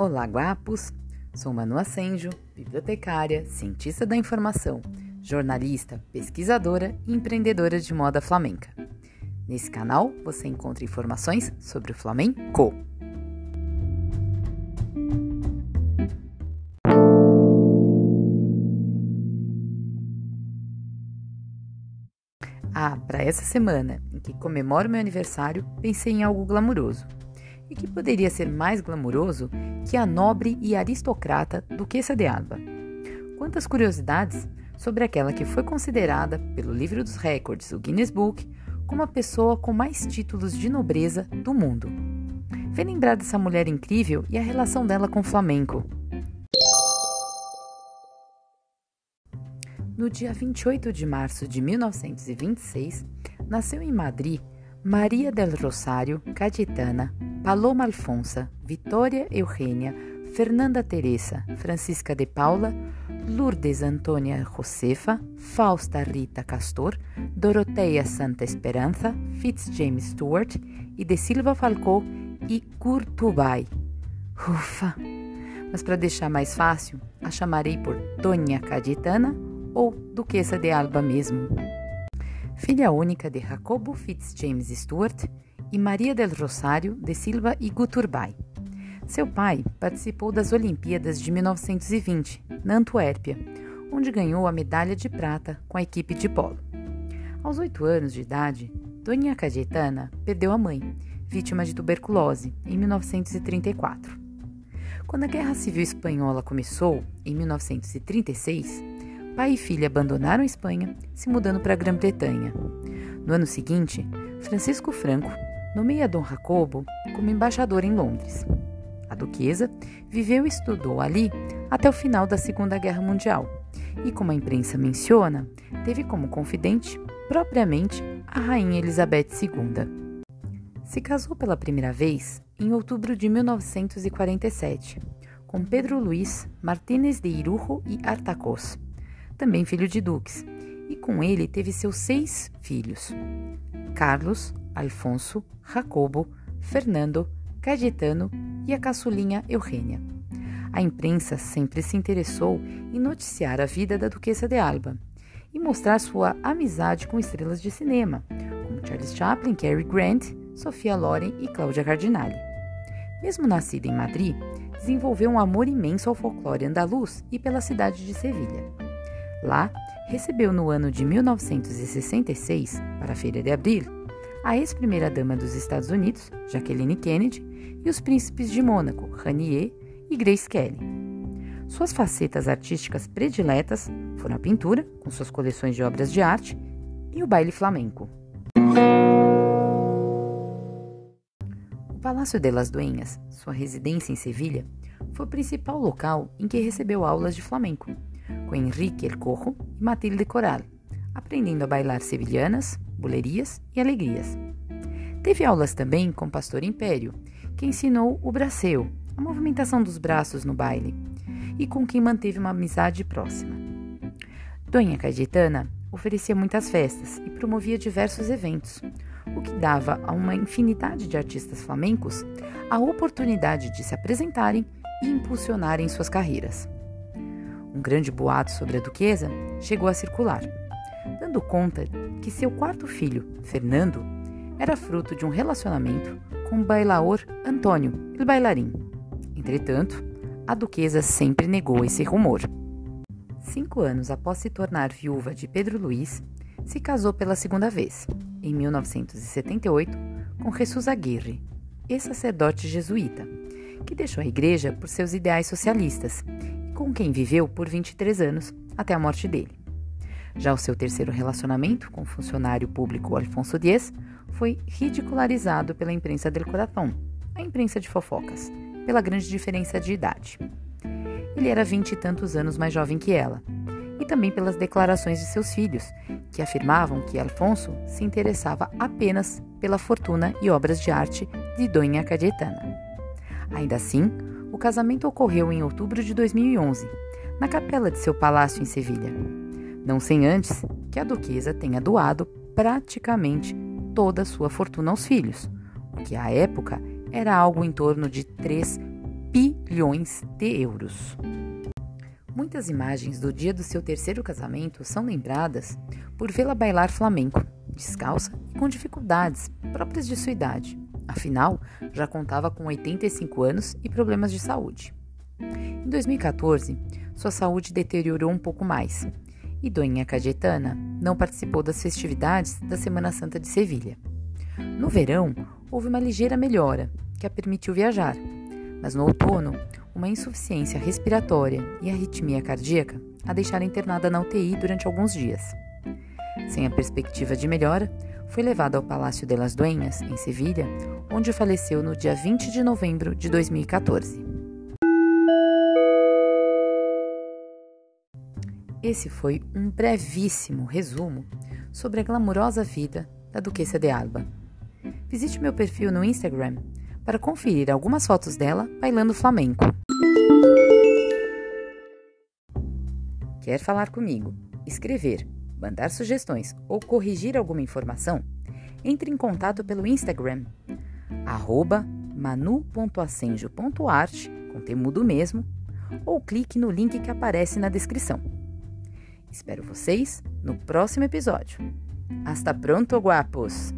Olá, guapos! Sou Manu Ascenjo, bibliotecária, cientista da informação, jornalista, pesquisadora e empreendedora de moda flamenca. Nesse canal você encontra informações sobre o flamenco. Ah, para essa semana em que comemoro meu aniversário, pensei em algo glamuroso. E que poderia ser mais glamuroso que a nobre e aristocrata Duquesa de Alba? Quantas curiosidades sobre aquela que foi considerada pelo livro dos recordes, o Guinness Book, como a pessoa com mais títulos de nobreza do mundo. Vem lembrar dessa mulher incrível e a relação dela com o flamenco. No dia 28 de março de 1926, nasceu em Madrid Maria del Rosário Cayetana Paloma Alfonsa, Vitória Eugênia, Fernanda Teresa, Francisca de Paula, Lourdes Antônia Josefa, Fausta Rita Castor, Doroteia Santa Esperança, Fitzjames Stewart e de Silva Falcó e Curtubay. Ufa! Mas para deixar mais fácil, a chamarei por Tonha Cayetana ou Duquesa de Alba mesmo. Filha única de Jacobo Fitzjames Stewart e Maria del Rosário de Silva e Guturbay. Seu pai participou das Olimpíadas de 1920, na Antuérpia, onde ganhou a medalha de prata com a equipe de polo. Aos oito anos de idade, Dona Cayetana perdeu a mãe, vítima de tuberculose, em 1934. Quando a Guerra Civil Espanhola começou, em 1936, pai e filha abandonaram a Espanha, se mudando para a Grã-Bretanha. No ano seguinte, Francisco Franco nomeia Dom Jacobo como embaixador em Londres. A duquesa viveu e estudou ali até o final da Segunda Guerra Mundial e, como a imprensa menciona, teve como confidente, propriamente, a Rainha Elizabeth II. Se casou pela primeira vez em outubro de 1947 com Pedro Luiz Martínez de Irujo e Artacós, também filho de duques, e com ele teve seus seis filhos: Carlos, Alfonso, Jacobo, Fernando, Cayetano e a caçulinha Eugênia. A imprensa sempre se interessou em noticiar a vida da Duquesa de Alba e mostrar sua amizade com estrelas de cinema, como Charles Chaplin, Cary Grant, Sofia Loren e Cláudia Cardinale. Mesmo nascida em Madrid, desenvolveu um amor imenso ao folclore andaluz e pela cidade de Sevilha. Lá, recebeu no ano de 1966, para a Feira de Abril, a ex-primeira-dama dos Estados Unidos, Jacqueline Kennedy, e os príncipes de Mônaco, Ranier e Grace Kelly. Suas facetas artísticas prediletas foram a pintura, com suas coleções de obras de arte, e o baile flamenco. O Palácio de las Dueñas, sua residência em Sevilha, foi o principal local em que recebeu aulas de flamenco, com Henrique El Corro e Matilde Coral, aprendendo a bailar sevilhanas, bulerias e alegrias. Teve aulas também com pastor Império, que ensinou o braceu, a movimentação dos braços no baile, e com quem manteve uma amizade próxima. Dona Cayetana oferecia muitas festas e promovia diversos eventos, o que dava a uma infinidade de artistas flamencos a oportunidade de se apresentarem e impulsionarem suas carreiras. Um grande boato sobre a duquesa chegou a circular dando conta que seu quarto filho, Fernando, era fruto de um relacionamento com o bailaor Antônio, o bailarim. Entretanto, a duquesa sempre negou esse rumor. Cinco anos após se tornar viúva de Pedro Luiz, se casou pela segunda vez, em 1978, com Jesus Aguirre, ex-sacerdote jesuíta, que deixou a igreja por seus ideais socialistas com quem viveu por 23 anos até a morte dele. Já o seu terceiro relacionamento com o funcionário público Alfonso Dias foi ridicularizado pela imprensa del Corazón, a imprensa de fofocas, pela grande diferença de idade. Ele era vinte e tantos anos mais jovem que ela, e também pelas declarações de seus filhos, que afirmavam que Alfonso se interessava apenas pela fortuna e obras de arte de Dona Cayetana. Ainda assim, o casamento ocorreu em outubro de 2011, na capela de seu palácio em Sevilha não sem antes que a duquesa tenha doado praticamente toda a sua fortuna aos filhos, o que à época era algo em torno de 3 bilhões de euros. Muitas imagens do dia do seu terceiro casamento são lembradas por vê-la bailar flamenco, descalça e com dificuldades próprias de sua idade. Afinal, já contava com 85 anos e problemas de saúde. Em 2014, sua saúde deteriorou um pouco mais e Doinha Cayetana não participou das festividades da Semana Santa de Sevilha. No verão, houve uma ligeira melhora, que a permitiu viajar, mas no outono, uma insuficiência respiratória e arritmia cardíaca a deixaram internada na UTI durante alguns dias. Sem a perspectiva de melhora, foi levada ao Palácio de las Dueñas, em Sevilha, onde faleceu no dia 20 de novembro de 2014. Esse foi um brevíssimo resumo sobre a glamurosa vida da Duquesa de Alba. Visite meu perfil no Instagram para conferir algumas fotos dela bailando flamenco. Quer falar comigo, escrever, mandar sugestões ou corrigir alguma informação? Entre em contato pelo Instagram, manu.acenjo.art, com temudo mesmo, ou clique no link que aparece na descrição. Espero vocês no próximo episódio. Hasta pronto, guapos!